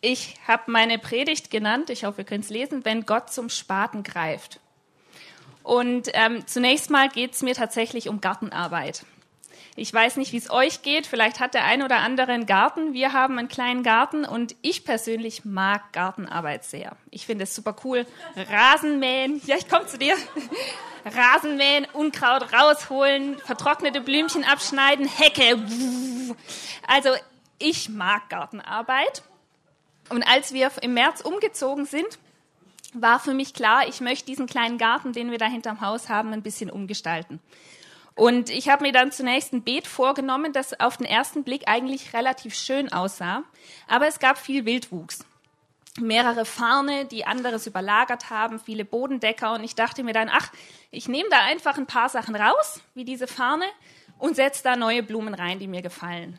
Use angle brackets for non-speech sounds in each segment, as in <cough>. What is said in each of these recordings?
Ich habe meine Predigt genannt, ich hoffe, ihr könnt es lesen, wenn Gott zum Spaten greift. Und ähm, zunächst mal geht es mir tatsächlich um Gartenarbeit. Ich weiß nicht, wie es euch geht. Vielleicht hat der ein oder andere einen Garten. Wir haben einen kleinen Garten und ich persönlich mag Gartenarbeit sehr. Ich finde es super cool. Rasenmähen. Ja, ich komme zu dir. Rasenmähen, Unkraut rausholen, vertrocknete Blümchen abschneiden, Hecke. Also ich mag Gartenarbeit. Und als wir im März umgezogen sind, war für mich klar, ich möchte diesen kleinen Garten, den wir da hinterm Haus haben, ein bisschen umgestalten. Und ich habe mir dann zunächst ein Beet vorgenommen, das auf den ersten Blick eigentlich relativ schön aussah, aber es gab viel Wildwuchs. Mehrere Farne, die anderes überlagert haben, viele Bodendecker und ich dachte mir dann, ach, ich nehme da einfach ein paar Sachen raus, wie diese Farne, und setze da neue Blumen rein, die mir gefallen.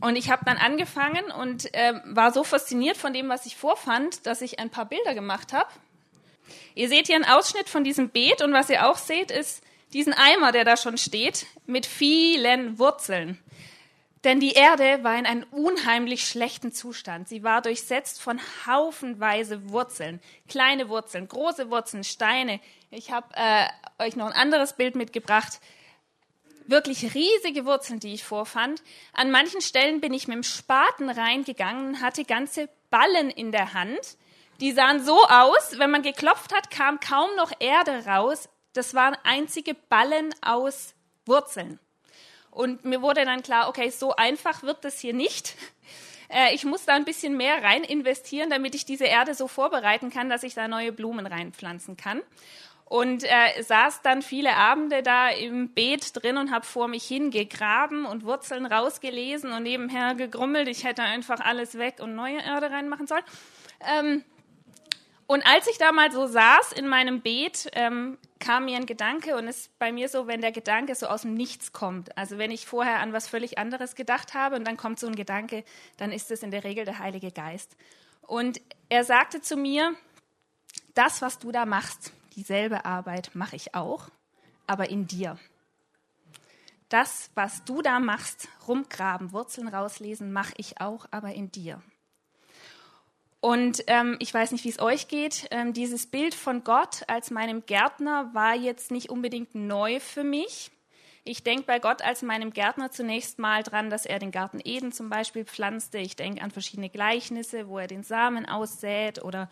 Und ich habe dann angefangen und äh, war so fasziniert von dem, was ich vorfand, dass ich ein paar Bilder gemacht habe. Ihr seht hier einen Ausschnitt von diesem Beet und was ihr auch seht, ist diesen Eimer, der da schon steht, mit vielen Wurzeln. Denn die Erde war in einem unheimlich schlechten Zustand. Sie war durchsetzt von haufenweise Wurzeln, kleine Wurzeln, große Wurzeln, Steine. Ich habe äh, euch noch ein anderes Bild mitgebracht wirklich riesige Wurzeln, die ich vorfand. An manchen Stellen bin ich mit dem Spaten reingegangen und hatte ganze Ballen in der Hand. Die sahen so aus, wenn man geklopft hat, kam kaum noch Erde raus. Das waren einzige Ballen aus Wurzeln. Und mir wurde dann klar, okay, so einfach wird das hier nicht. <laughs> Äh, ich muss da ein bisschen mehr rein investieren, damit ich diese Erde so vorbereiten kann, dass ich da neue Blumen reinpflanzen kann und äh, saß dann viele Abende da im Beet drin und habe vor mich hingegraben und Wurzeln rausgelesen und nebenher gegrummelt. Ich hätte einfach alles weg und neue Erde reinmachen sollen. Ähm, und als ich da mal so saß in meinem Beet, ähm, kam mir ein Gedanke und es ist bei mir so, wenn der Gedanke so aus dem Nichts kommt. Also wenn ich vorher an was völlig anderes gedacht habe und dann kommt so ein Gedanke, dann ist es in der Regel der Heilige Geist. Und er sagte zu mir, das, was du da machst, dieselbe Arbeit mache ich auch, aber in dir. Das, was du da machst, rumgraben, Wurzeln rauslesen, mache ich auch, aber in dir. Und ähm, ich weiß nicht, wie es euch geht. Ähm, dieses Bild von Gott als meinem Gärtner war jetzt nicht unbedingt neu für mich. Ich denke bei Gott als meinem Gärtner zunächst mal dran, dass er den Garten Eden zum Beispiel pflanzte. Ich denke an verschiedene Gleichnisse, wo er den Samen aussät oder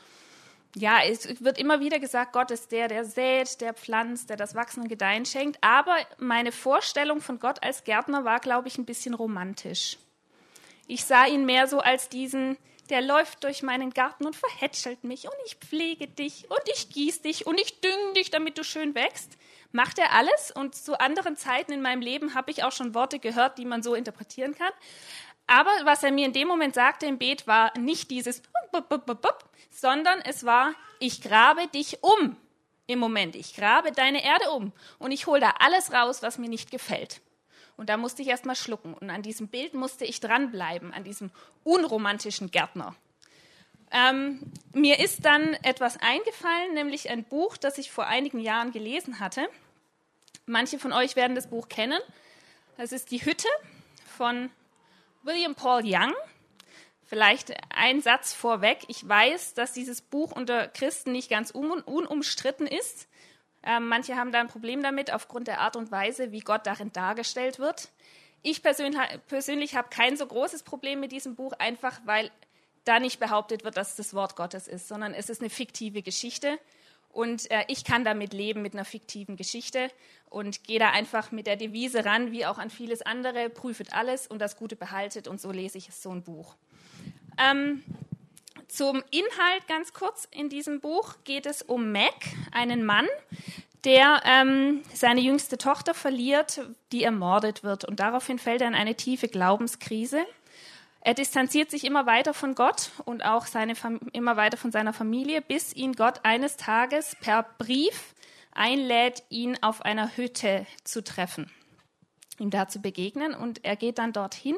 ja, es wird immer wieder gesagt, Gott ist der, der sät, der pflanzt, der das Wachsen und Gedeihen schenkt. Aber meine Vorstellung von Gott als Gärtner war, glaube ich, ein bisschen romantisch. Ich sah ihn mehr so als diesen, der läuft durch meinen Garten und verhätschelt mich und ich pflege dich und ich gieße dich und ich dünge dich, damit du schön wächst. Macht er alles und zu anderen Zeiten in meinem Leben habe ich auch schon Worte gehört, die man so interpretieren kann. Aber was er mir in dem Moment sagte im Beet war nicht dieses, sondern es war, ich grabe dich um im Moment. Ich grabe deine Erde um und ich hole da alles raus, was mir nicht gefällt. Und da musste ich erst mal schlucken. Und an diesem Bild musste ich dranbleiben, an diesem unromantischen Gärtner. Ähm, mir ist dann etwas eingefallen, nämlich ein Buch, das ich vor einigen Jahren gelesen hatte. Manche von euch werden das Buch kennen. Das ist Die Hütte von William Paul Young. Vielleicht ein Satz vorweg. Ich weiß, dass dieses Buch unter Christen nicht ganz unumstritten ist. Ähm, manche haben da ein Problem damit aufgrund der Art und Weise, wie Gott darin dargestellt wird. Ich persönlich, persönlich habe kein so großes Problem mit diesem Buch, einfach weil da nicht behauptet wird, dass es das Wort Gottes ist, sondern es ist eine fiktive Geschichte. Und äh, ich kann damit leben, mit einer fiktiven Geschichte und gehe da einfach mit der Devise ran, wie auch an vieles andere, prüfet alles und das Gute behaltet und so lese ich so ein Buch. Ähm, zum Inhalt ganz kurz in diesem Buch geht es um Mac, einen Mann, der ähm, seine jüngste Tochter verliert, die ermordet wird. Und daraufhin fällt er in eine tiefe Glaubenskrise. Er distanziert sich immer weiter von Gott und auch seine immer weiter von seiner Familie, bis ihn Gott eines Tages per Brief einlädt, ihn auf einer Hütte zu treffen, ihm da zu begegnen. Und er geht dann dorthin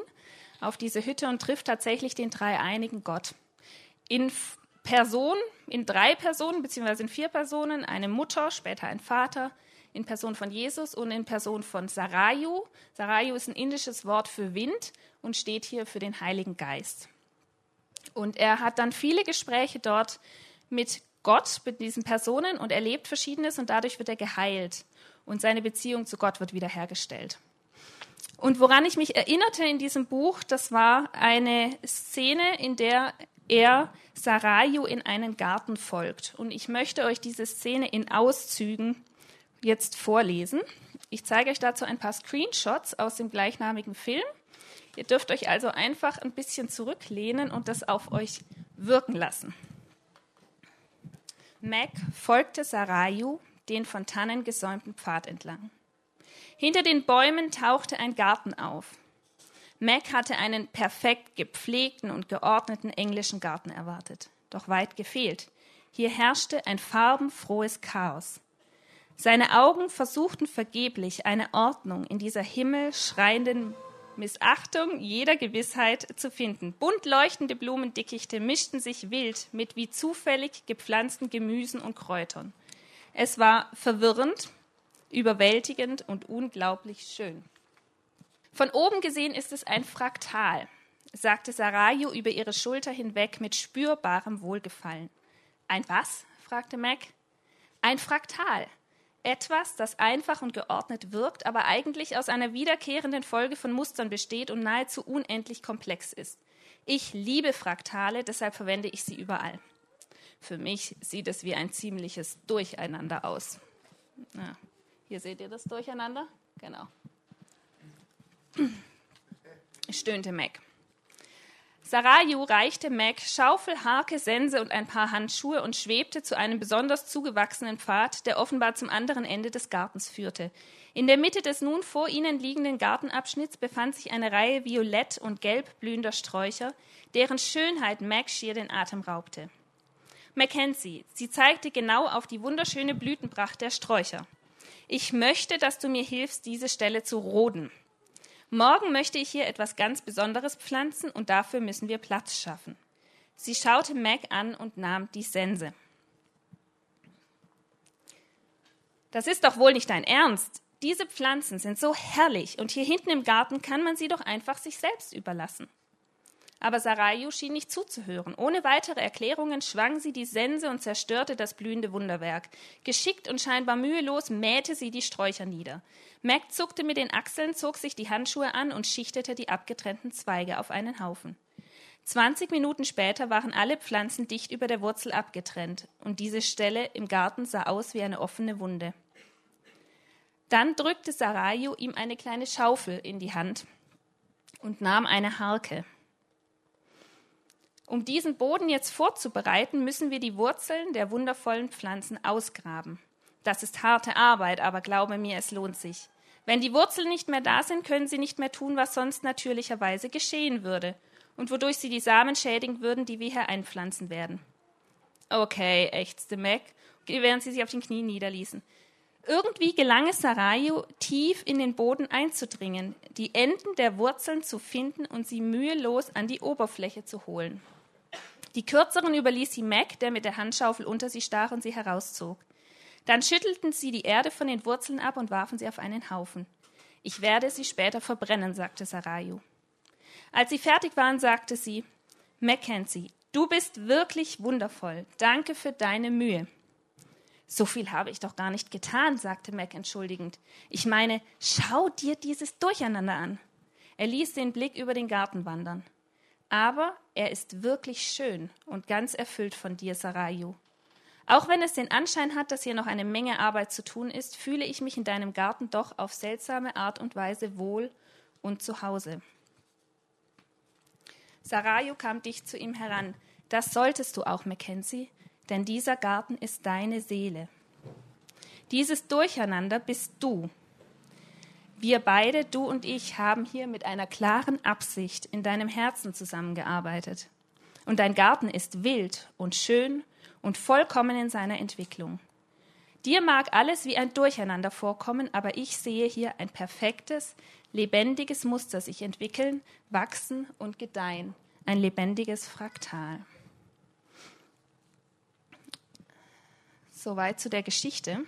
auf diese Hütte und trifft tatsächlich den dreieinigen Gott. In Person, in drei Personen, beziehungsweise in vier Personen, eine Mutter, später ein Vater, in Person von Jesus und in Person von Sarayu. Sarayu ist ein indisches Wort für Wind und steht hier für den Heiligen Geist. Und er hat dann viele Gespräche dort mit Gott, mit diesen Personen und erlebt Verschiedenes und dadurch wird er geheilt und seine Beziehung zu Gott wird wiederhergestellt. Und woran ich mich erinnerte in diesem Buch, das war eine Szene, in der er Sarayu in einen Garten folgt. Und ich möchte euch diese Szene in Auszügen jetzt vorlesen. Ich zeige euch dazu ein paar Screenshots aus dem gleichnamigen Film. Ihr dürft euch also einfach ein bisschen zurücklehnen und das auf euch wirken lassen. Mac folgte Sarayu den von Tannen gesäumten Pfad entlang. Hinter den Bäumen tauchte ein Garten auf. Mac hatte einen perfekt gepflegten und geordneten englischen Garten erwartet. Doch weit gefehlt. Hier herrschte ein farbenfrohes Chaos. Seine Augen versuchten vergeblich eine Ordnung in dieser himmelschreienden Missachtung jeder Gewissheit zu finden. Bunt leuchtende Blumendickichte mischten sich wild mit wie zufällig gepflanzten Gemüsen und Kräutern. Es war verwirrend, überwältigend und unglaublich schön. Von oben gesehen ist es ein Fraktal, sagte Sarayu über ihre Schulter hinweg mit spürbarem Wohlgefallen. Ein was? fragte Mac. Ein Fraktal. Etwas, das einfach und geordnet wirkt, aber eigentlich aus einer wiederkehrenden Folge von Mustern besteht und nahezu unendlich komplex ist. Ich liebe Fraktale, deshalb verwende ich sie überall. Für mich sieht es wie ein ziemliches Durcheinander aus. Ja, hier seht ihr das Durcheinander? Genau <clears throat> stöhnte Mac. Sarayu reichte Mac Schaufel, Harke, Sense und ein paar Handschuhe und schwebte zu einem besonders zugewachsenen Pfad, der offenbar zum anderen Ende des Gartens führte. In der Mitte des nun vor ihnen liegenden Gartenabschnitts befand sich eine Reihe violett und gelb blühender Sträucher, deren Schönheit Mac schier den Atem raubte. Mackenzie, sie zeigte genau auf die wunderschöne Blütenpracht der Sträucher. Ich möchte, dass du mir hilfst, diese Stelle zu roden. Morgen möchte ich hier etwas ganz Besonderes pflanzen und dafür müssen wir Platz schaffen. Sie schaute Meg an und nahm die Sense. Das ist doch wohl nicht dein Ernst. Diese Pflanzen sind so herrlich und hier hinten im Garten kann man sie doch einfach sich selbst überlassen. Aber Sarayu schien nicht zuzuhören. Ohne weitere Erklärungen schwang sie die Sense und zerstörte das blühende Wunderwerk. Geschickt und scheinbar mühelos mähte sie die Sträucher nieder. Mac zuckte mit den Achseln, zog sich die Handschuhe an und schichtete die abgetrennten Zweige auf einen Haufen. Zwanzig Minuten später waren alle Pflanzen dicht über der Wurzel abgetrennt, und diese Stelle im Garten sah aus wie eine offene Wunde. Dann drückte Sarayu ihm eine kleine Schaufel in die Hand und nahm eine Harke. Um diesen Boden jetzt vorzubereiten, müssen wir die Wurzeln der wundervollen Pflanzen ausgraben. Das ist harte Arbeit, aber glaube mir, es lohnt sich. Wenn die Wurzeln nicht mehr da sind, können sie nicht mehr tun, was sonst natürlicherweise geschehen würde und wodurch sie die Samen schädigen würden, die wir hier einpflanzen werden. Okay, ächzte Mac, während sie sich auf den Knien niederließen. Irgendwie gelang es Sarayu, tief in den Boden einzudringen, die Enden der Wurzeln zu finden und sie mühelos an die Oberfläche zu holen. Die kürzeren überließ sie Mac, der mit der Handschaufel unter sie stach und sie herauszog. Dann schüttelten sie die Erde von den Wurzeln ab und warfen sie auf einen Haufen. Ich werde sie später verbrennen, sagte Sarayu. Als sie fertig waren, sagte sie, Mackenzie, du bist wirklich wundervoll. Danke für deine Mühe. So viel habe ich doch gar nicht getan, sagte Mac entschuldigend. Ich meine, schau dir dieses Durcheinander an. Er ließ den Blick über den Garten wandern. Aber er ist wirklich schön und ganz erfüllt von dir, Sarayu. Auch wenn es den Anschein hat, dass hier noch eine Menge Arbeit zu tun ist, fühle ich mich in deinem Garten doch auf seltsame Art und Weise wohl und zu Hause. Sarayu kam dicht zu ihm heran. Das solltest du auch, Mackenzie, denn dieser Garten ist deine Seele. Dieses Durcheinander bist du, wir beide, du und ich, haben hier mit einer klaren Absicht in deinem Herzen zusammengearbeitet. Und dein Garten ist wild und schön und vollkommen in seiner Entwicklung. Dir mag alles wie ein Durcheinander vorkommen, aber ich sehe hier ein perfektes, lebendiges Muster sich entwickeln, wachsen und gedeihen. Ein lebendiges Fraktal. Soweit zu der Geschichte.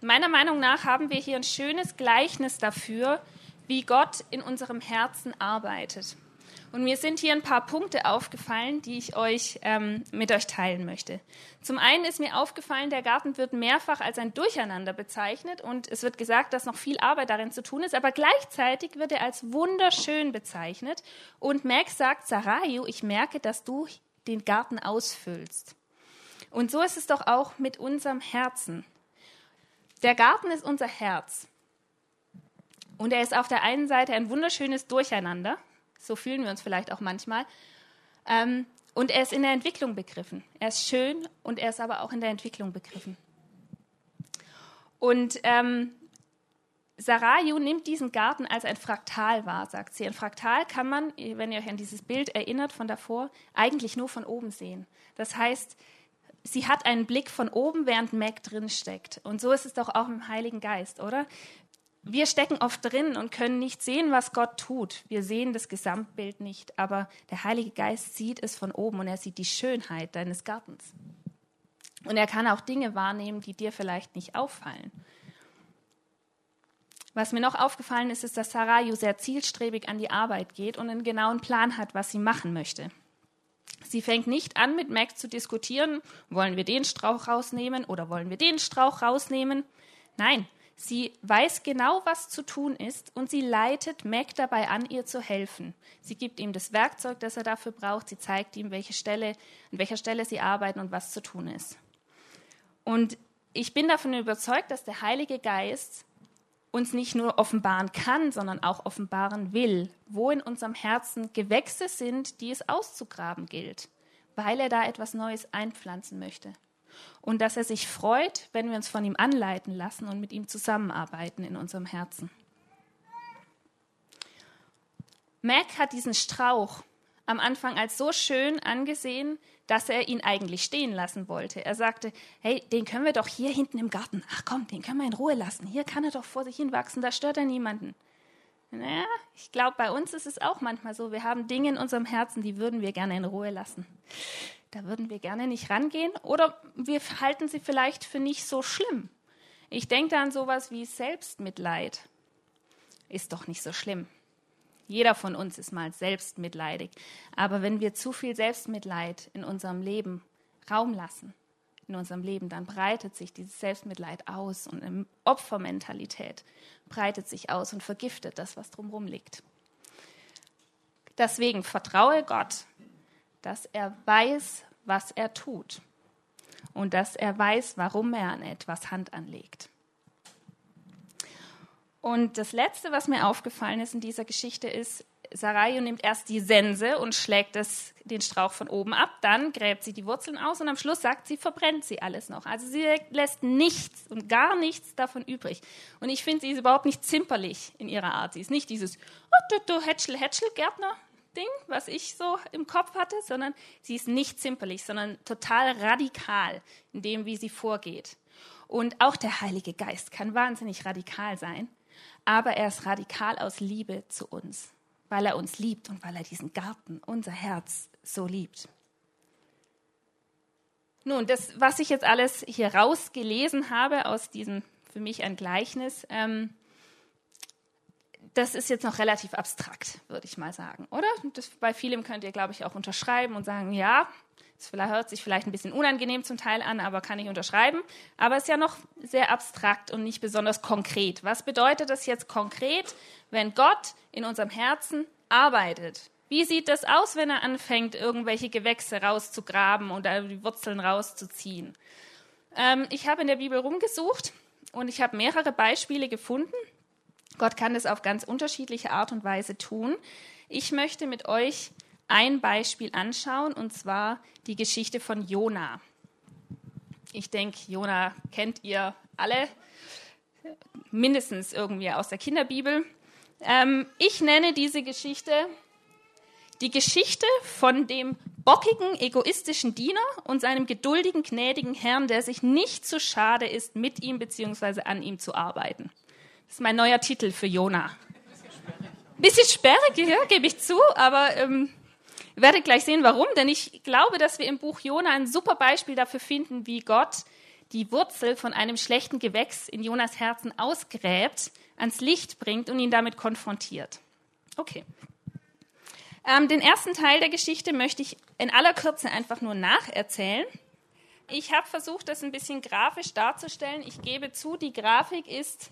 Meiner Meinung nach haben wir hier ein schönes Gleichnis dafür, wie Gott in unserem Herzen arbeitet. Und mir sind hier ein paar Punkte aufgefallen, die ich euch ähm, mit euch teilen möchte. Zum einen ist mir aufgefallen, der Garten wird mehrfach als ein Durcheinander bezeichnet und es wird gesagt, dass noch viel Arbeit darin zu tun ist, aber gleichzeitig wird er als wunderschön bezeichnet. Und Max sagt, Sarayu, ich merke, dass du den Garten ausfüllst. Und so ist es doch auch mit unserem Herzen. Der Garten ist unser Herz. Und er ist auf der einen Seite ein wunderschönes Durcheinander, so fühlen wir uns vielleicht auch manchmal. Ähm, und er ist in der Entwicklung begriffen. Er ist schön und er ist aber auch in der Entwicklung begriffen. Und ähm, Sarayu nimmt diesen Garten als ein Fraktal wahr, sagt sie. Ein Fraktal kann man, wenn ihr euch an dieses Bild erinnert von davor, eigentlich nur von oben sehen. Das heißt, sie hat einen Blick von oben, während Mac drin steckt. Und so ist es doch auch im Heiligen Geist, oder? wir stecken oft drin und können nicht sehen, was Gott tut. Wir sehen das Gesamtbild nicht, aber der Heilige Geist sieht es von oben und er sieht die Schönheit deines Gartens. Und er kann auch Dinge wahrnehmen, die dir vielleicht nicht auffallen. Was mir noch aufgefallen ist, ist, dass Sarayu sehr zielstrebig an die Arbeit geht und einen genauen Plan hat, was sie machen möchte. Sie fängt nicht an, mit Mac zu diskutieren, wollen wir den Strauch rausnehmen oder wollen wir den Strauch rausnehmen. Nein, Sie weiß genau, was zu tun ist und sie leitet Mac dabei an, ihr zu helfen. Sie gibt ihm das Werkzeug, das er dafür braucht. Sie zeigt ihm, welche Stelle, an welcher Stelle sie arbeiten und was zu tun ist. Und ich bin davon überzeugt, dass der Heilige Geist uns nicht nur offenbaren kann, sondern auch offenbaren will, wo in unserem Herzen Gewächse sind, die es auszugraben gilt, weil er da etwas Neues einpflanzen möchte und dass er sich freut, wenn wir uns von ihm anleiten lassen und mit ihm zusammenarbeiten in unserem Herzen. Mac hat diesen Strauch am Anfang als so schön angesehen, dass er ihn eigentlich stehen lassen wollte. Er sagte, hey, den können wir doch hier hinten im Garten. Ach komm, den können wir in Ruhe lassen. Hier kann er doch vor sich hin wachsen, da stört er niemanden. Naja, ich glaube, bei uns ist es auch manchmal so. Wir haben Dinge in unserem Herzen, die würden wir gerne in Ruhe lassen da würden wir gerne nicht rangehen oder wir halten sie vielleicht für nicht so schlimm. Ich denke an sowas wie Selbstmitleid. Ist doch nicht so schlimm. Jeder von uns ist mal selbstmitleidig. Aber wenn wir zu viel Selbstmitleid in unserem Leben Raum lassen, in unserem Leben, dann breitet sich dieses Selbstmitleid aus und eine Opfermentalität breitet sich aus und vergiftet das, was drumherum liegt. Deswegen vertraue Gott, dass er weiß, was er tut und dass er weiß, warum er an etwas Hand anlegt. Und das Letzte, was mir aufgefallen ist in dieser Geschichte, ist, Sarayu nimmt erst die Sense und schlägt das, den Strauch von oben ab, dann gräbt sie die Wurzeln aus und am Schluss sagt sie, verbrennt sie alles noch. Also sie lässt nichts und gar nichts davon übrig. Und ich finde, sie ist überhaupt nicht zimperlich in ihrer Art. Sie ist nicht dieses, oh, du, du, Hätschel, Hätschel, Gärtner, Ding, was ich so im Kopf hatte, sondern sie ist nicht zimperlich, sondern total radikal in dem, wie sie vorgeht. Und auch der Heilige Geist kann wahnsinnig radikal sein, aber er ist radikal aus Liebe zu uns, weil er uns liebt und weil er diesen Garten, unser Herz, so liebt. Nun, das, was ich jetzt alles hier rausgelesen habe aus diesem, für mich ein Gleichnis, ähm, das ist jetzt noch relativ abstrakt, würde ich mal sagen, oder? Das, bei vielem könnt ihr, glaube ich, auch unterschreiben und sagen, ja, es hört sich vielleicht ein bisschen unangenehm zum Teil an, aber kann ich unterschreiben. Aber es ist ja noch sehr abstrakt und nicht besonders konkret. Was bedeutet das jetzt konkret, wenn Gott in unserem Herzen arbeitet? Wie sieht das aus, wenn er anfängt, irgendwelche Gewächse rauszugraben oder die Wurzeln rauszuziehen? Ähm, ich habe in der Bibel rumgesucht und ich habe mehrere Beispiele gefunden. Gott kann das auf ganz unterschiedliche Art und Weise tun. Ich möchte mit euch ein Beispiel anschauen, und zwar die Geschichte von Jona. Ich denke, Jona kennt ihr alle, mindestens irgendwie aus der Kinderbibel. Ähm, ich nenne diese Geschichte die Geschichte von dem bockigen, egoistischen Diener und seinem geduldigen, gnädigen Herrn, der sich nicht zu schade ist, mit ihm bzw. an ihm zu arbeiten. Das ist mein neuer Titel für Jona. Bisschen sperrig, ja, gebe ich zu, aber ähm, ihr werdet gleich sehen, warum. Denn ich glaube, dass wir im Buch Jona ein super Beispiel dafür finden, wie Gott die Wurzel von einem schlechten Gewächs in Jonas Herzen ausgräbt, ans Licht bringt und ihn damit konfrontiert. Okay. Ähm, den ersten Teil der Geschichte möchte ich in aller Kürze einfach nur nacherzählen. Ich habe versucht, das ein bisschen grafisch darzustellen. Ich gebe zu, die Grafik ist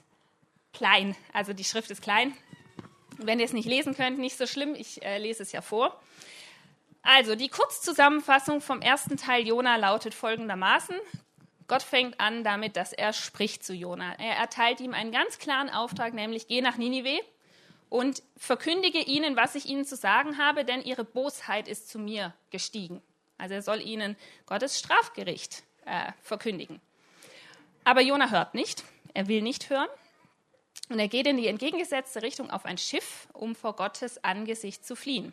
klein, also die Schrift ist klein. Wenn ihr es nicht lesen könnt, nicht so schlimm, ich äh, lese es ja vor. Also, die Kurzzusammenfassung vom ersten Teil Jona lautet folgendermaßen. Gott fängt an damit, dass er spricht zu Jona. Er erteilt ihm einen ganz klaren Auftrag, nämlich geh nach Ninive und verkündige ihnen, was ich ihnen zu sagen habe, denn ihre Bosheit ist zu mir gestiegen. Also er soll ihnen Gottes Strafgericht äh, verkündigen. Aber Jona hört nicht, er will nicht hören und er geht in die entgegengesetzte Richtung auf ein Schiff, um vor Gottes Angesicht zu fliehen.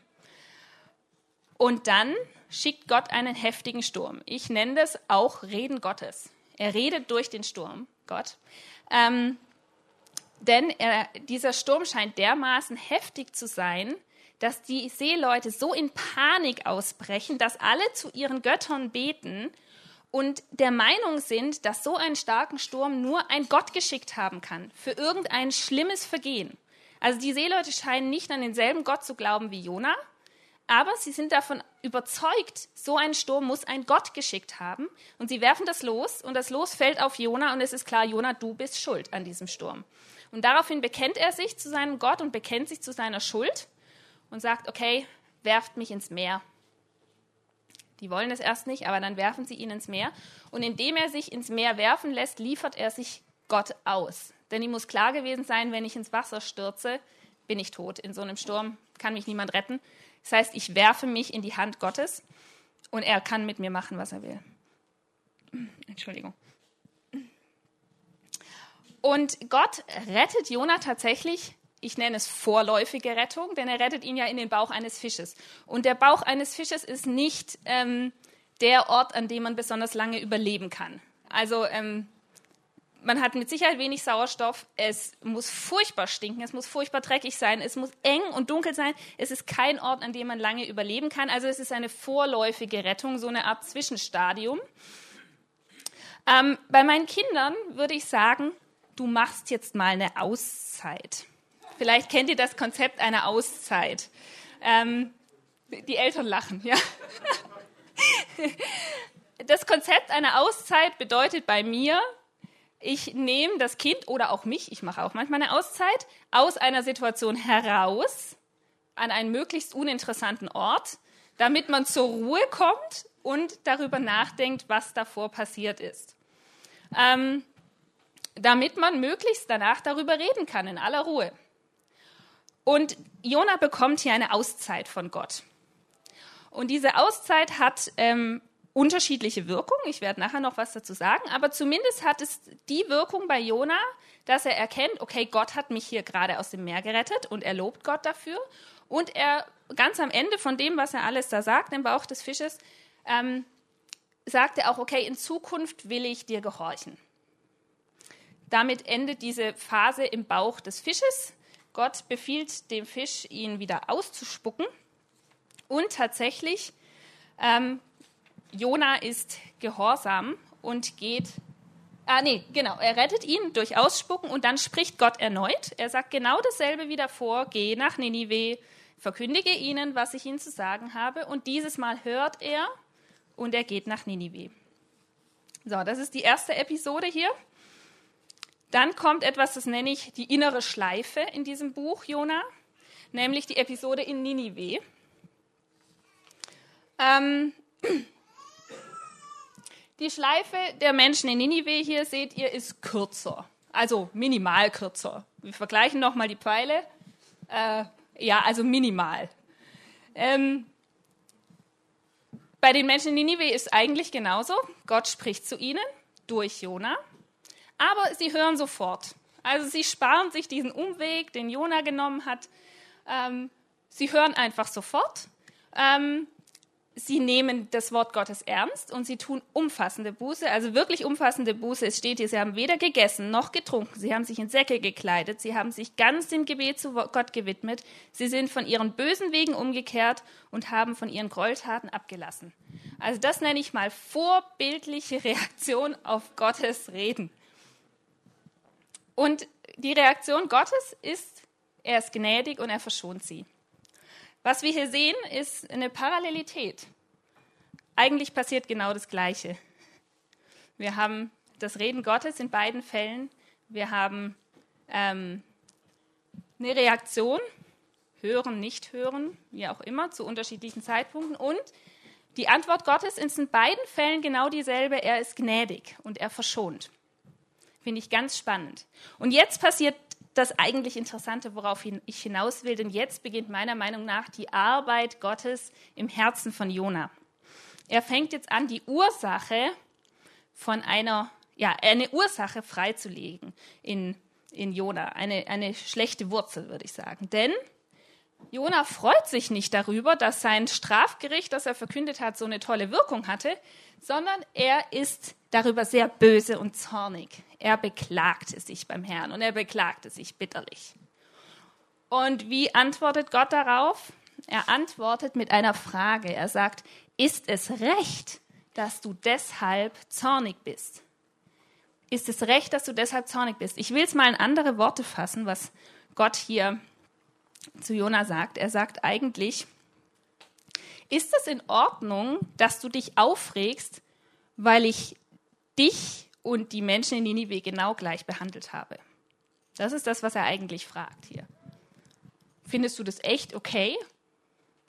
Und dann schickt Gott einen heftigen Sturm. Ich nenne das auch Reden Gottes. Er redet durch den Sturm, Gott. Ähm, denn er, dieser Sturm scheint dermaßen heftig zu sein, dass die Seeleute so in Panik ausbrechen, dass alle zu ihren Göttern beten und der Meinung sind, dass so einen starken Sturm nur ein Gott geschickt haben kann für irgendein schlimmes Vergehen. Also die Seeleute scheinen nicht an denselben Gott zu glauben wie Jona, aber sie sind davon überzeugt, so ein Sturm muss ein Gott geschickt haben. Und sie werfen das Los und das Los fällt auf Jona und es ist klar, Jona, du bist schuld an diesem Sturm. Und daraufhin bekennt er sich zu seinem Gott und bekennt sich zu seiner Schuld und sagt, okay, werft mich ins Meer. Die wollen es erst nicht, aber dann werfen sie ihn ins Meer. Und indem er sich ins Meer werfen lässt, liefert er sich Gott aus. Denn ihm muss klar gewesen sein, wenn ich ins Wasser stürze, bin ich tot. In so einem Sturm kann mich niemand retten. Das heißt, ich werfe mich in die Hand Gottes und er kann mit mir machen, was er will. Entschuldigung. Und Gott rettet Jona tatsächlich, ich nenne es vorläufige Rettung, denn er rettet ihn ja in den Bauch eines Fisches. Und der Bauch eines Fisches ist nicht ähm, der Ort, an dem man besonders lange überleben kann. Also ähm, man hat mit Sicherheit wenig Sauerstoff, es muss furchtbar stinken, es muss furchtbar dreckig sein, es muss eng und dunkel sein, es ist kein Ort, an dem man lange überleben kann. Also es ist eine vorläufige Rettung, so eine Art Zwischenstadium. Ähm, bei meinen Kindern würde ich sagen, du machst jetzt mal eine Auszeit. Vielleicht kennt ihr das Konzept einer Auszeit. Ähm, die Eltern lachen, ja. <laughs> Das Konzept einer Auszeit bedeutet bei mir, ich nehme das Kind oder auch mich, ich mache auch manchmal eine Auszeit, aus einer Situation heraus an einen möglichst uninteressanten Ort, damit man zur Ruhe kommt und darüber nachdenkt, was davor passiert ist. Ähm, damit man möglichst danach darüber reden kann, in aller Ruhe. Und Jona bekommt hier eine Auszeit von Gott. Und diese Auszeit hat ähm, unterschiedliche Wirkung. Ich werde nachher noch was dazu sagen, aber zumindest hat es die Wirkung bei Jona, dass er erkennt, okay, Gott hat mich hier gerade aus dem Meer gerettet und er lobt Gott dafür. Und er ganz am Ende von dem, was er alles da sagt, im Bauch des Fisches, ähm, sagt er auch, okay, in Zukunft will ich dir gehorchen. Damit endet diese Phase im Bauch des Fisches. Gott befiehlt dem Fisch, ihn wieder auszuspucken. Und tatsächlich ähm, Jona ist gehorsam und geht. Ah, nee, genau. Er rettet ihn durch Ausspucken und dann spricht Gott erneut. Er sagt genau dasselbe wie davor: Geh nach Ninive, verkündige ihnen, was ich ihnen zu sagen habe. Und dieses Mal hört er und er geht nach Ninive. So, das ist die erste Episode hier. Dann kommt etwas, das nenne ich die innere Schleife in diesem Buch, Jona, nämlich die Episode in Ninive. Ähm, <clears throat> die Schleife der Menschen in Ninive hier, seht ihr, ist kürzer. Also minimal kürzer. Wir vergleichen nochmal die Pfeile. Äh, ja, also minimal. Ähm, bei den Menschen in Ninive ist eigentlich genauso. Gott spricht zu ihnen durch Jona, aber sie hören sofort. Also sie sparen sich diesen Umweg, den Jona genommen hat. Ähm, sie hören einfach sofort. Ähm, sie nehmen das Wort Gottes ernst und sie tun umfassende Buße, also wirklich umfassende Buße. Es steht hier, sie haben weder gegessen noch getrunken, sie haben sich in Säcke gekleidet, sie haben sich ganz dem Gebet zu Gott gewidmet, sie sind von ihren bösen Wegen umgekehrt und haben von ihren Gräueltaten abgelassen. Also das nenne ich mal vorbildliche <laughs> Reaktion auf Gottes Reden. Und die Reaktion Gottes ist, er ist gnädig und er verschont sie. Was wir hier sehen, ist eine Parallelität. Eigentlich passiert genau das Gleiche. Wir haben das Reden Gottes in beiden Fällen. Wir haben ähm, eine Reaktion, hören, nicht hören, wie auch immer, zu unterschiedlichen Zeitpunkten. Und die Antwort Gottes ist in beiden Fällen genau dieselbe. Er ist gnädig und er verschont. Finde ich ganz spannend. Und jetzt passiert das eigentlich Interessante, worauf ich hinaus will, denn jetzt beginnt meiner Meinung nach die Arbeit Gottes im Herzen von Jona. Er fängt jetzt an, die Ursache von einer, ja, eine Ursache freizulegen in, in Jona, eine, eine schlechte Wurzel, würde ich sagen. Denn Jona freut sich nicht darüber, dass sein Strafgericht, das er verkündet hat, so eine tolle Wirkung hatte, sondern er ist darüber sehr böse und zornig. Er beklagte sich beim Herrn und er beklagte sich bitterlich. Und wie antwortet Gott darauf? Er antwortet mit einer Frage. Er sagt, ist es recht, dass du deshalb zornig bist? Ist es recht, dass du deshalb zornig bist? Ich will es mal in andere Worte fassen, was Gott hier zu Jona sagt. Er sagt eigentlich, ist es in Ordnung, dass du dich aufregst, weil ich dich und die Menschen in Ninive genau gleich behandelt habe? Das ist das, was er eigentlich fragt hier. Findest du das echt okay?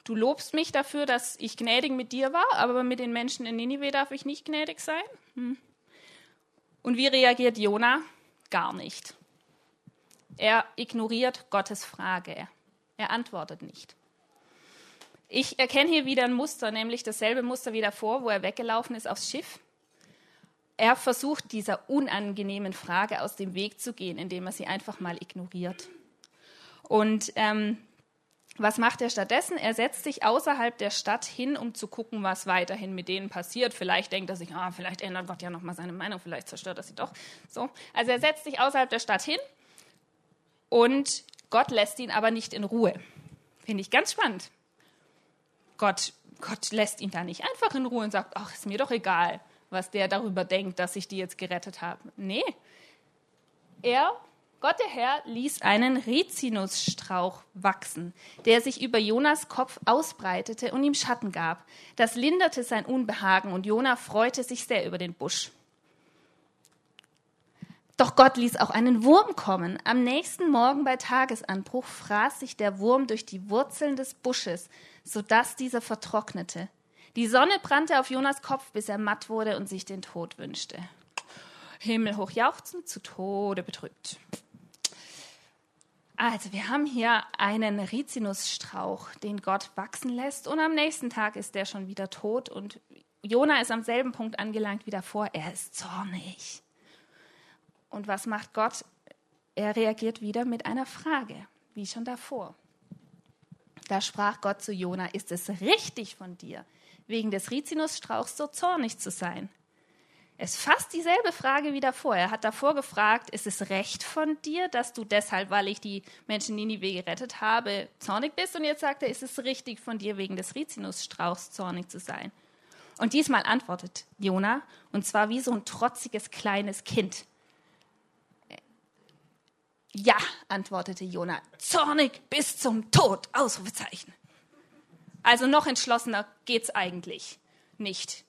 Du lobst mich dafür, dass ich gnädig mit dir war, aber mit den Menschen in Ninive darf ich nicht gnädig sein? Hm. Und wie reagiert Jona? Gar nicht. Er ignoriert Gottes Frage. Er antwortet nicht. Ich erkenne hier wieder ein Muster, nämlich dasselbe Muster wie davor, wo er weggelaufen ist aufs Schiff. Er versucht, dieser unangenehmen Frage aus dem Weg zu gehen, indem er sie einfach mal ignoriert. Und ähm, was macht er stattdessen? Er setzt sich außerhalb der Stadt hin, um zu gucken, was weiterhin mit denen passiert. Vielleicht denkt er sich, ah, vielleicht ändert Gott ja noch mal seine Meinung, vielleicht zerstört er sie doch. So, also er setzt sich außerhalb der Stadt hin und Gott lässt ihn aber nicht in Ruhe. Finde ich ganz spannend. Gott, Gott lässt ihn da nicht einfach in Ruhe und sagt, ach, ist mir doch egal, was der darüber denkt, dass ich die jetzt gerettet habe. Nee. Er, Gott der Herr, ließ einen Rizinusstrauch wachsen, der sich über Jonas Kopf ausbreitete und ihm Schatten gab. Das linderte sein Unbehagen und Jona freute sich sehr über den Busch. Doch Gott ließ auch einen Wurm kommen. Am nächsten Morgen bei Tagesanbruch fraß sich der Wurm durch die Wurzeln des Busches, sodass dieser vertrocknete. Die Sonne brannte auf Jonas Kopf, bis er matt wurde und sich den Tod wünschte. Himmelhoch jauchzend, zu Tode betrübt. Also, wir haben hier einen Rizinusstrauch, den Gott wachsen lässt, und am nächsten Tag ist der schon wieder tot und Jona ist am selben Punkt angelangt wie davor. Er ist zornig. Und was macht Gott? Er reagiert wieder mit einer Frage, wie schon davor. Da sprach Gott zu Jona: Ist es richtig von dir, wegen des Rizinusstrauchs so zornig zu sein? Es fast dieselbe Frage wie davor. Er hat davor gefragt, ist es recht von dir, dass du deshalb, weil ich die Menschen Ninive gerettet habe, zornig bist? Und jetzt sagt er, ist es richtig von dir, wegen des Rizinusstrauchs zornig zu sein? Und diesmal antwortet Jona, und zwar wie so ein trotziges kleines Kind. Ja, antwortete Jona, zornig bis zum Tod, Ausrufezeichen. Also noch entschlossener geht's eigentlich nicht.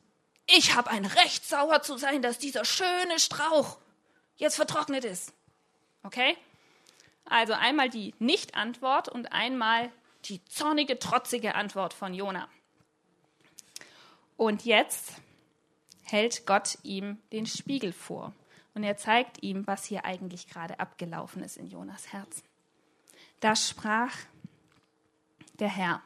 Ich habe ein Recht, sauer zu sein, dass dieser schöne Strauch jetzt vertrocknet ist. Okay? Also einmal die Nicht-Antwort und einmal die zornige, trotzige Antwort von Jona. Und jetzt hält Gott ihm den Spiegel vor. Und er zeigt ihm, was hier eigentlich gerade abgelaufen ist in Jonas Herzen. Da sprach der Herr,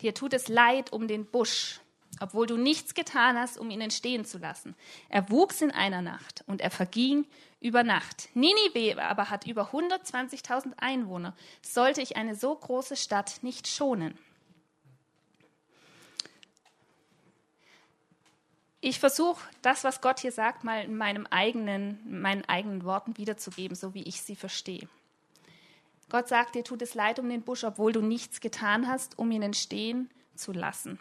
dir tut es leid um den Busch, obwohl du nichts getan hast, um ihn entstehen zu lassen. Er wuchs in einer Nacht und er verging über Nacht. Ninive aber hat über 120.000 Einwohner. Sollte ich eine so große Stadt nicht schonen? Ich versuche, das, was Gott hier sagt, mal in meinem eigenen, meinen eigenen Worten wiederzugeben, so wie ich sie verstehe. Gott sagt, dir tut es leid um den Busch, obwohl du nichts getan hast, um ihn entstehen zu lassen.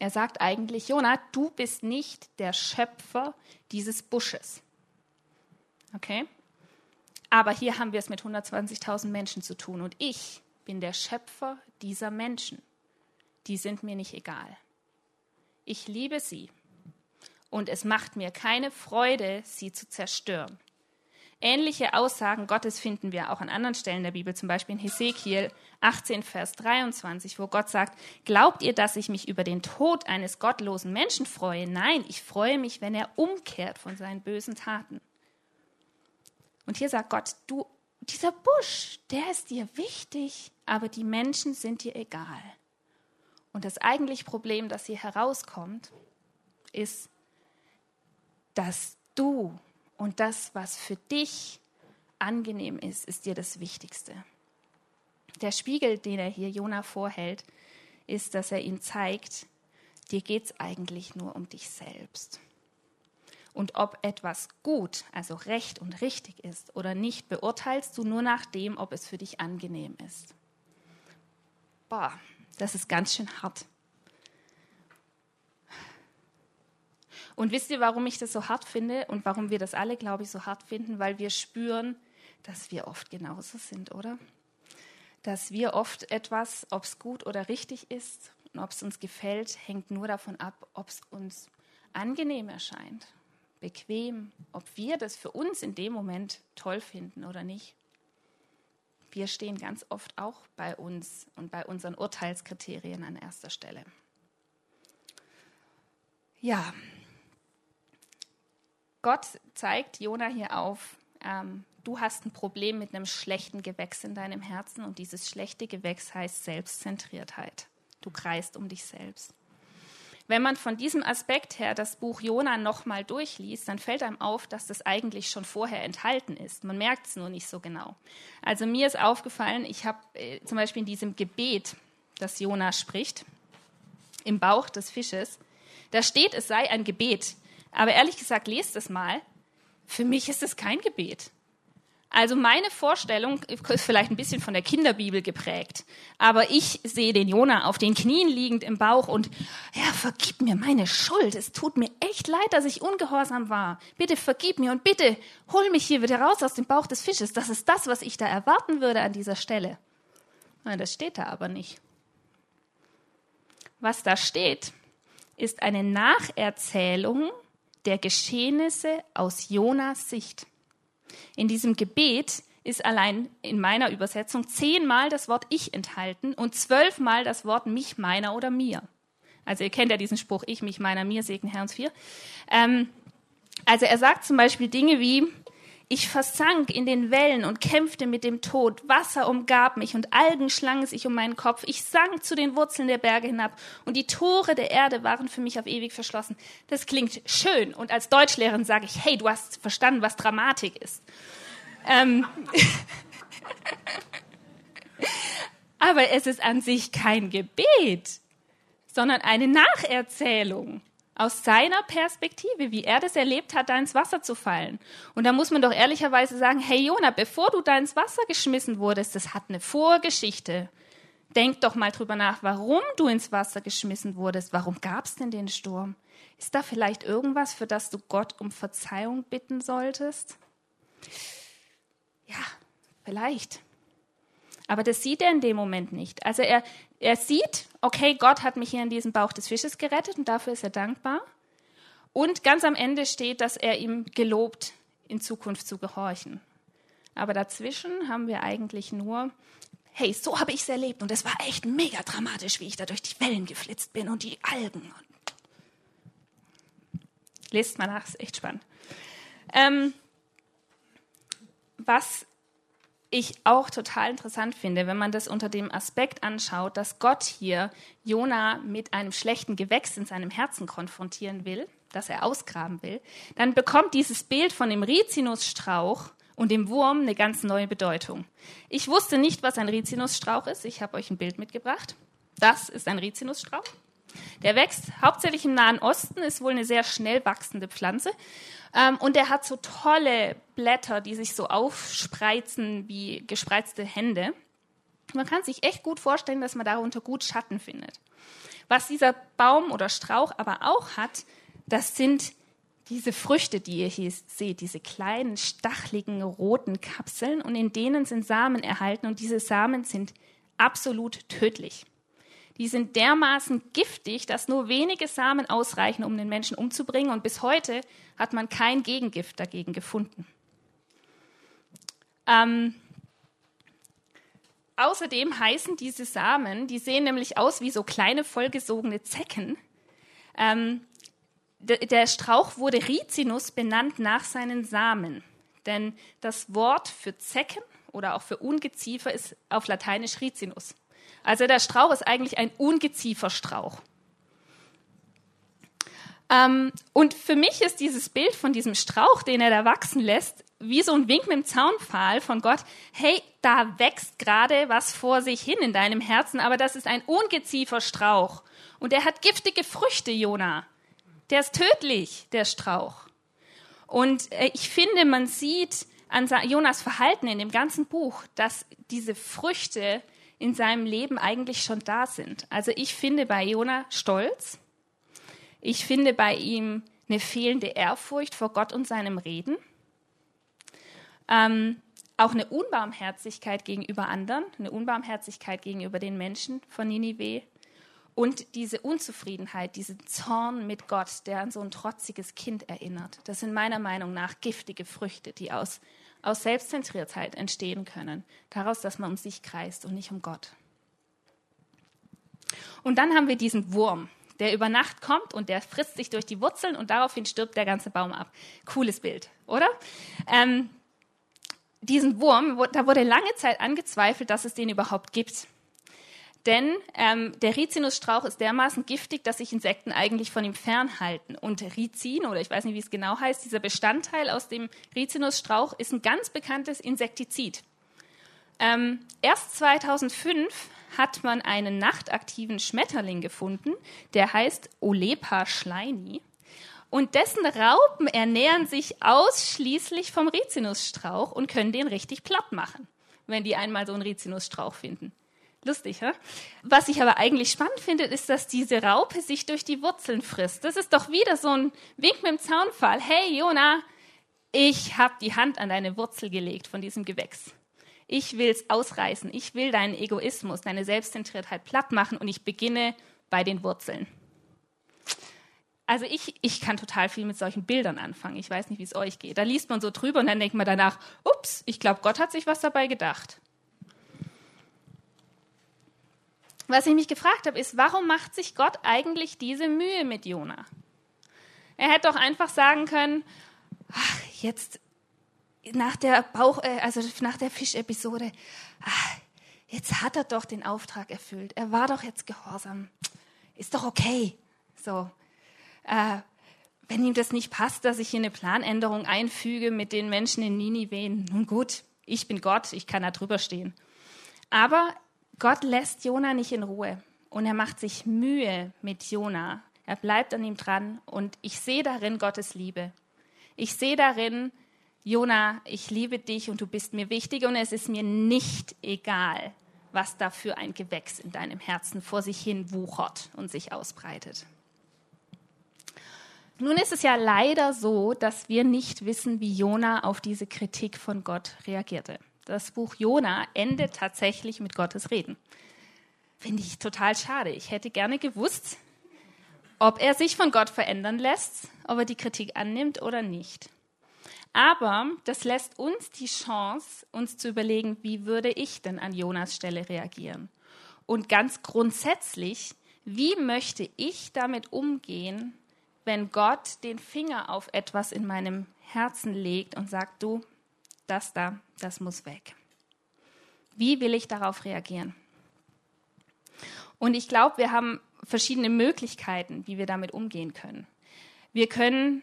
Er sagt eigentlich, Jonah, du bist nicht der Schöpfer dieses Busches. Okay? Aber hier haben wir es mit 120.000 Menschen zu tun und ich bin der Schöpfer dieser Menschen. Die sind mir nicht egal. Ich liebe sie und es macht mir keine Freude, sie zu zerstören. Ähnliche Aussagen Gottes finden wir auch an anderen Stellen der Bibel, zum Beispiel in Hesekiel 18, Vers 23, wo Gott sagt, glaubt ihr, dass ich mich über den Tod eines gottlosen Menschen freue? Nein, ich freue mich, wenn er umkehrt von seinen bösen Taten. Und hier sagt Gott, du, dieser Busch, der ist dir wichtig, aber die Menschen sind dir egal. Und das eigentliche Problem, das hier herauskommt, ist, dass du und das, was für dich angenehm ist, ist dir das Wichtigste. Der Spiegel, den er hier Jona vorhält, ist, dass er ihm zeigt, dir geht es eigentlich nur um dich selbst. Und ob etwas gut, also recht und richtig ist oder nicht, beurteilst du nur nach dem, ob es für dich angenehm ist. Boah, das ist ganz schön hart. Und wisst ihr, warum ich das so hart finde und warum wir das alle, glaube ich, so hart finden? Weil wir spüren, dass wir oft genauso sind, oder? Dass wir oft etwas, ob es gut oder richtig ist und ob es uns gefällt, hängt nur davon ab, ob es uns angenehm erscheint, bequem, ob wir das für uns in dem Moment toll finden oder nicht. Wir stehen ganz oft auch bei uns und bei unseren Urteilskriterien an erster Stelle. Ja, Gott zeigt Jona hier auf, ähm, du hast ein Problem mit einem schlechten Gewächs in deinem Herzen und dieses schlechte Gewächs heißt Selbstzentriertheit. Du kreist um dich selbst. Wenn man von diesem Aspekt her das Buch Jona nochmal durchliest, dann fällt einem auf, dass das eigentlich schon vorher enthalten ist. Man merkt es nur nicht so genau. Also mir ist aufgefallen, ich habe äh, zum Beispiel in diesem Gebet, das Jona spricht, im Bauch des Fisches, da steht, es sei ein Gebet. Aber ehrlich gesagt, lest es mal. Für mich ist es kein Gebet. Also meine Vorstellung ist vielleicht ein bisschen von der Kinderbibel geprägt, aber ich sehe den Jona auf den Knien liegend im Bauch und ja, vergib mir meine Schuld. Es tut mir echt leid, dass ich ungehorsam war. Bitte vergib mir und bitte hol mich hier wieder raus aus dem Bauch des Fisches. Das ist das, was ich da erwarten würde an dieser Stelle. Das steht da aber nicht. Was da steht, ist eine Nacherzählung der Geschehnisse aus Jonas Sicht. In diesem Gebet ist allein in meiner Übersetzung zehnmal das Wort ich enthalten und zwölfmal das Wort mich, meiner oder mir. Also ihr kennt ja diesen Spruch, ich, mich, meiner, mir, segne Herr uns vier. Ähm, also er sagt zum Beispiel Dinge wie, ich versank in den Wellen und kämpfte mit dem Tod. Wasser umgab mich und Algen schlangen sich um meinen Kopf. Ich sank zu den Wurzeln der Berge hinab und die Tore der Erde waren für mich auf ewig verschlossen. Das klingt schön und als Deutschlehrerin sage ich, hey, du hast verstanden, was Dramatik ist. Ähm <laughs> Aber es ist an sich kein Gebet, sondern eine Nacherzählung aus seiner Perspektive, wie er das erlebt hat, da ins Wasser zu fallen. Und da muss man doch ehrlicherweise sagen, hey Jona, bevor du da ins Wasser geschmissen wurdest, das hat eine Vorgeschichte. Denk doch mal drüber nach, warum du ins Wasser geschmissen wurdest. Warum gab es denn den Sturm? Ist da vielleicht irgendwas, für das du Gott um Verzeihung bitten solltest? Ja, vielleicht. Aber das sieht er in dem Moment nicht. Also er, er sieht, okay, Gott hat mich hier in diesen Bauch des Fisches gerettet und dafür ist er dankbar. Und ganz am Ende steht, dass er ihm gelobt, in Zukunft zu gehorchen. Aber dazwischen haben wir eigentlich nur, hey, so habe ich es erlebt und es war echt mega dramatisch, wie ich da durch die Wellen geflitzt bin und die Algen. Lest mal nach, ist echt spannend. Ähm, was ich auch total interessant finde, wenn man das unter dem Aspekt anschaut, dass Gott hier Jona mit einem schlechten Gewächs in seinem Herzen konfrontieren will, das er ausgraben will, dann bekommt dieses Bild von dem Rizinusstrauch und dem Wurm eine ganz neue Bedeutung. Ich wusste nicht, was ein Rizinusstrauch ist. Ich habe euch ein Bild mitgebracht. Das ist ein Rizinusstrauch. Der wächst hauptsächlich im Nahen Osten, ist wohl eine sehr schnell wachsende Pflanze. Ähm, und der hat so tolle Blätter, die sich so aufspreizen wie gespreizte Hände. Man kann sich echt gut vorstellen, dass man darunter gut Schatten findet. Was dieser Baum oder Strauch aber auch hat, das sind diese Früchte, die ihr hier seht, diese kleinen, stachligen, roten Kapseln und in denen sind Samen erhalten und diese Samen sind absolut tödlich. Die sind dermaßen giftig, dass nur wenige Samen ausreichen, um den Menschen umzubringen. Und bis heute hat man kein Gegengift dagegen gefunden. Ähm, außerdem heißen diese Samen, die sehen nämlich aus wie so kleine vollgesogene Zecken. Ähm, der Strauch wurde Rizinus benannt nach seinen Samen. Denn das Wort für Zecken oder auch für Ungeziefer ist auf Lateinisch Rizinus. Also der Strauch ist eigentlich ein Ungezieferstrauch. Ähm, und für mich ist dieses Bild von diesem Strauch, den er da wachsen lässt, wie so ein Wink mit dem Zaunpfahl von Gott. Hey, da wächst gerade was vor sich hin in deinem Herzen, aber das ist ein Ungezieferstrauch. Und er hat giftige Früchte, Jona. Der ist tödlich, der Strauch. Und äh, ich finde, man sieht an Jonas Verhalten in dem ganzen Buch, dass diese Früchte in seinem Leben eigentlich schon da sind. Also ich finde bei Jona Stolz. Ich finde bei ihm eine fehlende Ehrfurcht vor Gott und seinem Reden. Ähm, auch eine Unbarmherzigkeit gegenüber anderen, eine Unbarmherzigkeit gegenüber den Menschen von Ninive und diese Unzufriedenheit, diesen Zorn mit Gott, der an so ein trotziges Kind erinnert. Das sind meiner Meinung nach giftige Früchte, die aus, aus Selbstzentriertheit entstehen können. Daraus, dass man um sich kreist und nicht um Gott. Und dann haben wir diesen Wurm, der über Nacht kommt und der frisst sich durch die Wurzeln und daraufhin stirbt der ganze Baum ab. Cooles Bild, oder? Ähm, diesen Wurm, da wurde lange Zeit angezweifelt, dass es den überhaupt gibt. Denn ähm, der Rizinusstrauch ist dermaßen giftig, dass sich Insekten eigentlich von ihm fernhalten. Und Rizin, oder ich weiß nicht, wie es genau heißt, dieser Bestandteil aus dem Rizinusstrauch ist ein ganz bekanntes Insektizid. Ähm, erst 2005 hat man einen nachtaktiven Schmetterling gefunden, der heißt Olepa schleini. Und dessen Raupen ernähren sich ausschließlich vom Rizinusstrauch und können den richtig platt machen, wenn die einmal so einen Rizinusstrauch finden. Lustig, hä? Was ich aber eigentlich spannend finde, ist, dass diese Raupe sich durch die Wurzeln frisst. Das ist doch wieder so ein Wink mit dem Zaunfall. Hey, Jona, ich habe die Hand an deine Wurzel gelegt von diesem Gewächs. Ich will es ausreißen. Ich will deinen Egoismus, deine Selbstzentriertheit platt machen und ich beginne bei den Wurzeln. Also ich, ich kann total viel mit solchen Bildern anfangen. Ich weiß nicht, wie es euch geht. Da liest man so drüber und dann denkt man danach, ups, ich glaube, Gott hat sich was dabei gedacht. Was ich mich gefragt habe, ist, warum macht sich Gott eigentlich diese Mühe mit Jona? Er hätte doch einfach sagen können, ach, jetzt nach der Bauch, äh, also nach der Fischepisode, jetzt hat er doch den Auftrag erfüllt. Er war doch jetzt gehorsam. Ist doch okay. So, äh, wenn ihm das nicht passt, dass ich hier eine Planänderung einfüge mit den Menschen in Ninive, nun gut, ich bin Gott, ich kann da drüber stehen. Aber Gott lässt Jona nicht in Ruhe und er macht sich Mühe mit Jona. Er bleibt an ihm dran und ich sehe darin Gottes Liebe. Ich sehe darin, Jona, ich liebe dich und du bist mir wichtig und es ist mir nicht egal, was da für ein Gewächs in deinem Herzen vor sich hin wuchert und sich ausbreitet. Nun ist es ja leider so, dass wir nicht wissen, wie Jona auf diese Kritik von Gott reagierte. Das Buch Jona endet tatsächlich mit Gottes Reden. Finde ich total schade. Ich hätte gerne gewusst, ob er sich von Gott verändern lässt, ob er die Kritik annimmt oder nicht. Aber das lässt uns die Chance, uns zu überlegen, wie würde ich denn an Jonas Stelle reagieren? Und ganz grundsätzlich, wie möchte ich damit umgehen, wenn Gott den Finger auf etwas in meinem Herzen legt und sagt, du, das da, das muss weg. Wie will ich darauf reagieren? Und ich glaube, wir haben verschiedene Möglichkeiten, wie wir damit umgehen können. Wir können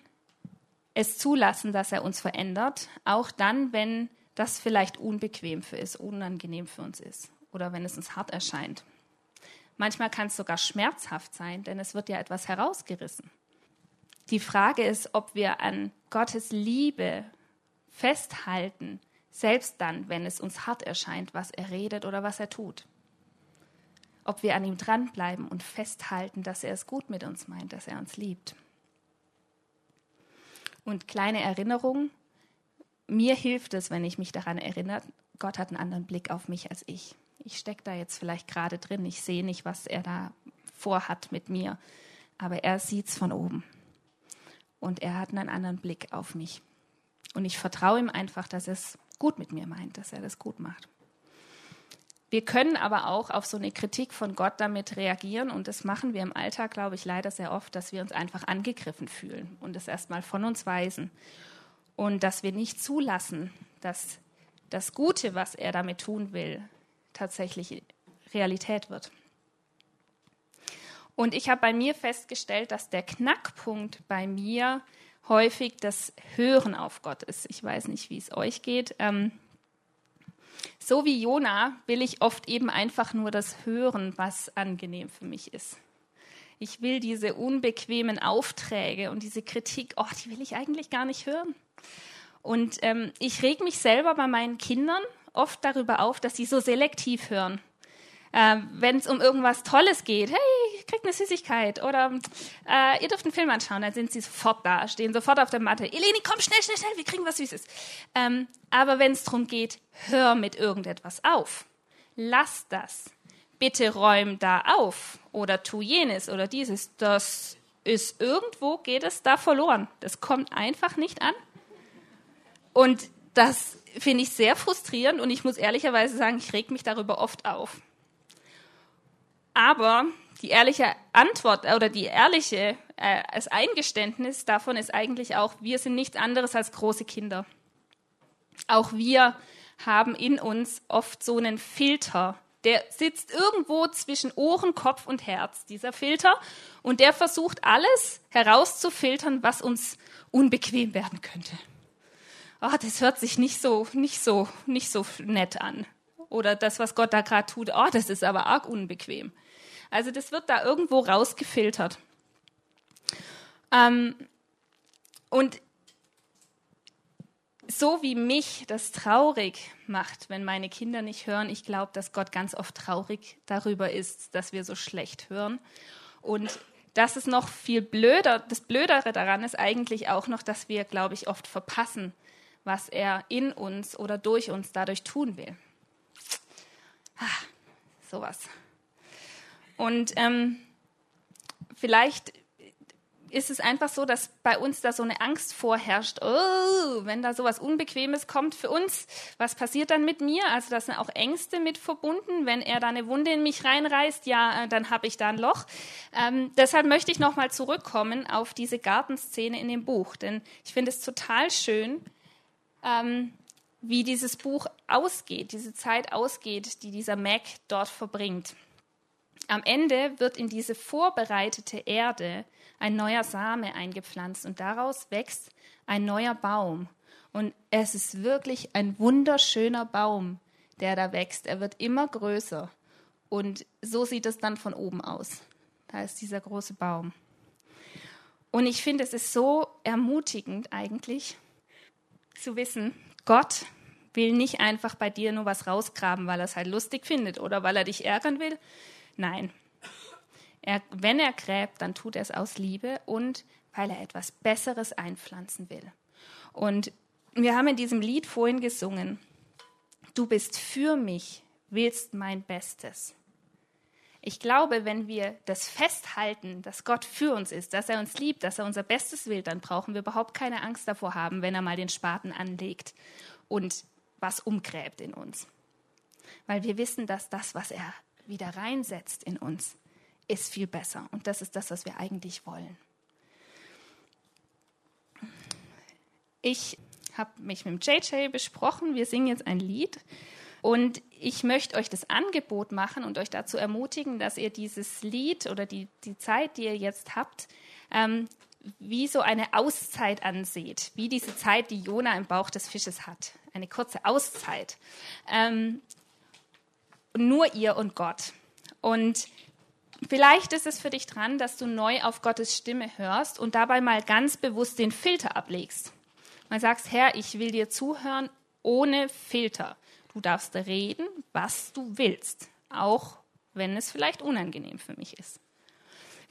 es zulassen, dass er uns verändert, auch dann, wenn das vielleicht unbequem für ist, unangenehm für uns ist oder wenn es uns hart erscheint. Manchmal kann es sogar schmerzhaft sein, denn es wird ja etwas herausgerissen. Die Frage ist, ob wir an Gottes Liebe festhalten, selbst dann, wenn es uns hart erscheint, was er redet oder was er tut. Ob wir an ihm dranbleiben und festhalten, dass er es gut mit uns meint, dass er uns liebt. Und kleine Erinnerung, mir hilft es, wenn ich mich daran erinnere, Gott hat einen anderen Blick auf mich als ich. Ich stecke da jetzt vielleicht gerade drin, ich sehe nicht, was er da vorhat mit mir, aber er sieht es von oben. Und er hat einen anderen Blick auf mich. Und ich vertraue ihm einfach, dass er es gut mit mir meint, dass er das gut macht. Wir können aber auch auf so eine Kritik von Gott damit reagieren und das machen wir im Alltag, glaube ich, leider sehr oft, dass wir uns einfach angegriffen fühlen und es erstmal von uns weisen und dass wir nicht zulassen, dass das Gute, was er damit tun will, tatsächlich Realität wird. Und ich habe bei mir festgestellt, dass der Knackpunkt bei mir häufig das Hören auf Gott ist. Ich weiß nicht, wie es euch geht. Ähm, so wie Jona will ich oft eben einfach nur das hören, was angenehm für mich ist. Ich will diese unbequemen Aufträge und diese Kritik, oh, die will ich eigentlich gar nicht hören. Und ähm, ich reg mich selber bei meinen Kindern oft darüber auf, dass sie so selektiv hören. Äh, Wenn es um irgendwas Tolles geht, hey, kriegt eine Süßigkeit oder äh, ihr dürft einen Film anschauen, dann sind sie sofort da, stehen sofort auf der Matte. Eleni, komm schnell, schnell, schnell, wir kriegen was Süßes. Ähm, aber wenn es darum geht, hör mit irgendetwas auf. Lass das. Bitte räum da auf oder tu jenes oder dieses. Das ist irgendwo, geht es da verloren. Das kommt einfach nicht an. Und das finde ich sehr frustrierend und ich muss ehrlicherweise sagen, ich reg mich darüber oft auf. Aber die ehrliche Antwort oder die ehrliche äh, das Eingeständnis davon ist eigentlich auch, wir sind nichts anderes als große Kinder. Auch wir haben in uns oft so einen Filter, der sitzt irgendwo zwischen Ohren, Kopf und Herz, dieser Filter, und der versucht alles herauszufiltern, was uns unbequem werden könnte. Oh, das hört sich nicht so, nicht so, nicht so nett an. Oder das, was Gott da gerade tut, oh, das ist aber arg unbequem. Also das wird da irgendwo rausgefiltert. Ähm, und so wie mich das traurig macht, wenn meine Kinder nicht hören, ich glaube, dass Gott ganz oft traurig darüber ist, dass wir so schlecht hören. Und das ist noch viel blöder. Das Blödere daran ist eigentlich auch noch, dass wir, glaube ich, oft verpassen, was er in uns oder durch uns dadurch tun will. Ah, sowas. Und ähm, vielleicht ist es einfach so, dass bei uns da so eine Angst vorherrscht. Oh, wenn da sowas Unbequemes kommt für uns, was passiert dann mit mir? Also da sind auch Ängste mit verbunden. Wenn er da eine Wunde in mich reinreißt, ja, äh, dann habe ich da ein Loch. Ähm, deshalb möchte ich nochmal zurückkommen auf diese Gartenszene in dem Buch, denn ich finde es total schön, ähm, wie dieses Buch ausgeht, diese Zeit ausgeht, die dieser Mac dort verbringt. Am Ende wird in diese vorbereitete Erde ein neuer Same eingepflanzt und daraus wächst ein neuer Baum. Und es ist wirklich ein wunderschöner Baum, der da wächst. Er wird immer größer. Und so sieht es dann von oben aus. Da ist dieser große Baum. Und ich finde, es ist so ermutigend eigentlich zu wissen, Gott will nicht einfach bei dir nur was rausgraben, weil er es halt lustig findet oder weil er dich ärgern will, Nein. Er, wenn er gräbt, dann tut er es aus Liebe und weil er etwas Besseres einpflanzen will. Und wir haben in diesem Lied vorhin gesungen, du bist für mich, willst mein Bestes. Ich glaube, wenn wir das festhalten, dass Gott für uns ist, dass er uns liebt, dass er unser Bestes will, dann brauchen wir überhaupt keine Angst davor haben, wenn er mal den Spaten anlegt und was umgräbt in uns. Weil wir wissen, dass das, was er wieder reinsetzt in uns, ist viel besser. Und das ist das, was wir eigentlich wollen. Ich habe mich mit JJ besprochen. Wir singen jetzt ein Lied. Und ich möchte euch das Angebot machen und euch dazu ermutigen, dass ihr dieses Lied oder die, die Zeit, die ihr jetzt habt, ähm, wie so eine Auszeit anseht, wie diese Zeit, die Jona im Bauch des Fisches hat. Eine kurze Auszeit. Ähm, nur ihr und Gott. Und vielleicht ist es für dich dran, dass du neu auf Gottes Stimme hörst und dabei mal ganz bewusst den Filter ablegst. Mal sagst, Herr, ich will dir zuhören ohne Filter. Du darfst reden, was du willst, auch wenn es vielleicht unangenehm für mich ist.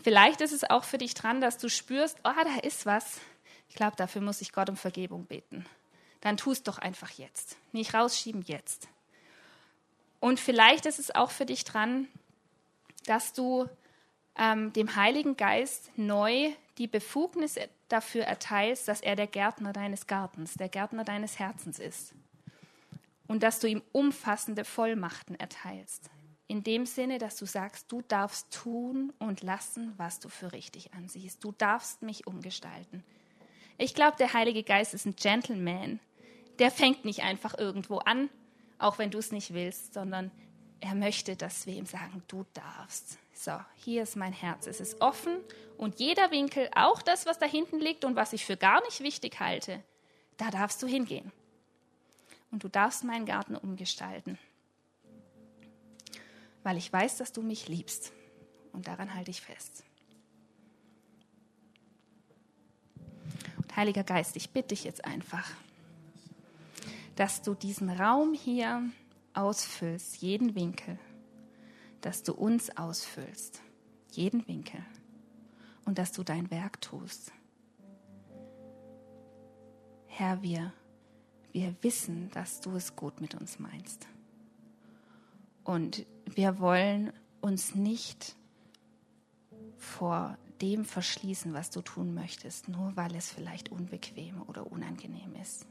Vielleicht ist es auch für dich dran, dass du spürst, oh, da ist was. Ich glaube, dafür muss ich Gott um Vergebung beten. Dann tu es doch einfach jetzt. Nicht rausschieben jetzt. Und vielleicht ist es auch für dich dran, dass du ähm, dem Heiligen Geist neu die Befugnis dafür erteilst, dass er der Gärtner deines Gartens, der Gärtner deines Herzens ist. Und dass du ihm umfassende Vollmachten erteilst. In dem Sinne, dass du sagst, du darfst tun und lassen, was du für richtig ansiehst. Du darfst mich umgestalten. Ich glaube, der Heilige Geist ist ein Gentleman. Der fängt nicht einfach irgendwo an, auch wenn du es nicht willst, sondern er möchte, dass wir ihm sagen, du darfst. So, hier ist mein Herz. Es ist offen und jeder Winkel, auch das, was da hinten liegt und was ich für gar nicht wichtig halte, da darfst du hingehen. Und du darfst meinen Garten umgestalten. Weil ich weiß, dass du mich liebst. Und daran halte ich fest. Und Heiliger Geist, ich bitte dich jetzt einfach, dass du diesen Raum hier ausfüllst, jeden Winkel, dass du uns ausfüllst, jeden Winkel und dass du dein Werk tust. Herr, wir, wir wissen, dass du es gut mit uns meinst. Und wir wollen uns nicht vor dem verschließen, was du tun möchtest, nur weil es vielleicht unbequem oder unangenehm ist,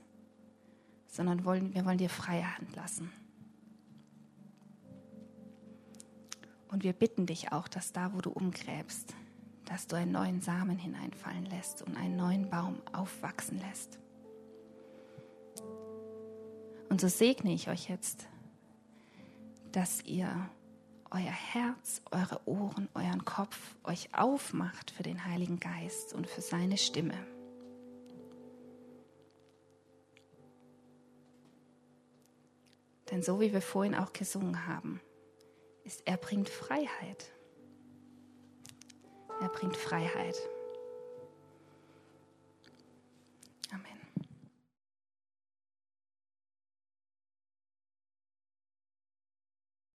sondern wollen, wir wollen dir freie Hand lassen. Und wir bitten dich auch, dass da, wo du umgräbst, dass du einen neuen Samen hineinfallen lässt und einen neuen Baum aufwachsen lässt. Und so segne ich euch jetzt, dass ihr euer Herz, eure Ohren, euren Kopf euch aufmacht für den Heiligen Geist und für seine Stimme. Denn so wie wir vorhin auch gesungen haben, ist, er bringt Freiheit. Er bringt Freiheit.